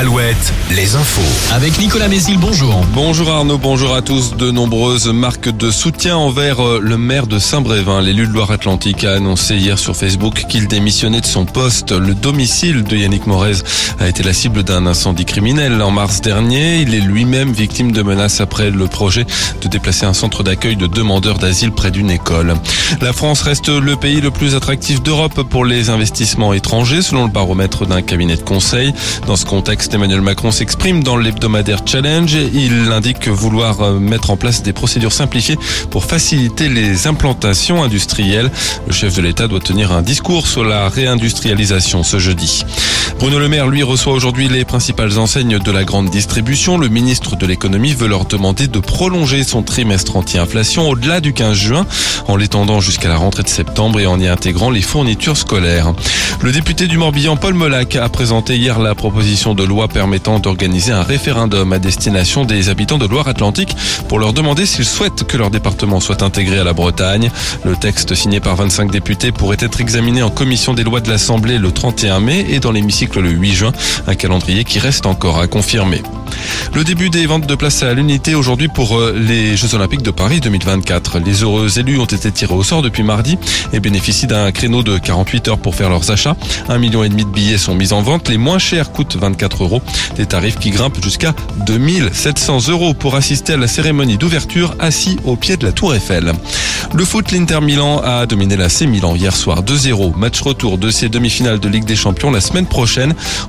7, les infos. Avec Nicolas Mézil, bonjour. Bonjour Arnaud, bonjour à tous. De nombreuses marques de soutien envers euh, le maire de Saint-Brévin. L'élu de Loire-Atlantique a annoncé hier sur Facebook qu'il démissionnait de son poste. Le domicile de Yannick Morez a été la cible d'un incendie criminel en mars dernier. Il est lui-même victime de menaces après le projet de déplacer un centre d'accueil de demandeurs d'asile près d'une école. La France reste le pays le plus attractif d'Europe pour les investissements étrangers selon le baromètre d'un cabinet de conseil. Dans ce contexte, Emmanuel Macron s'exprime dans l'hebdomadaire Challenge. Il indique vouloir euh, mettre en place des procédures simplifiées pour faciliter les implantations industrielles. Le chef de l'État doit tenir un discours sur la réindustrialisation ce jeudi. Bruno Le Maire, lui, reçoit aujourd'hui les principales enseignes de la grande distribution. Le ministre de l'économie veut leur demander de prolonger son trimestre anti-inflation au-delà du 15 juin, en l'étendant jusqu'à la rentrée de septembre et en y intégrant les fournitures scolaires. Le député du Morbihan, Paul Molac, a présenté hier la proposition de loi permettant d'organiser un référendum à destination des habitants de Loire-Atlantique pour leur demander s'ils souhaitent que leur département soit intégré à la Bretagne. Le texte signé par 25 députés pourrait être examiné en commission des lois de l'Assemblée le 31 mai et dans le 8 juin, un calendrier qui reste encore à confirmer. Le début des ventes de places à l'unité aujourd'hui pour euh, les Jeux Olympiques de Paris 2024. Les heureux élus ont été tirés au sort depuis mardi et bénéficient d'un créneau de 48 heures pour faire leurs achats. Un million et demi de billets sont mis en vente. Les moins chers coûtent 24 euros. Des tarifs qui grimpent jusqu'à 2700 euros pour assister à la cérémonie d'ouverture assis au pied de la Tour Eiffel. Le foot, l'Inter Milan a dominé la C Milan hier soir 2-0. Match retour de ces demi-finales de Ligue des Champions la semaine prochaine.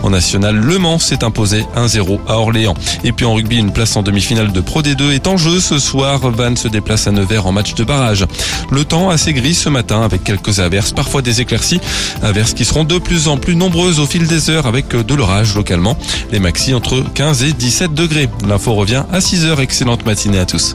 En national, Le Mans s'est imposé 1-0 à Orléans. Et puis en rugby, une place en demi-finale de Pro D2 est en jeu ce soir. Vannes se déplace à Nevers en match de barrage. Le temps assez gris ce matin avec quelques averses, parfois des éclaircies. Averses qui seront de plus en plus nombreuses au fil des heures avec de l'orage localement. Les maxi entre 15 et 17 degrés. L'info revient à 6 heures. Excellente matinée à tous.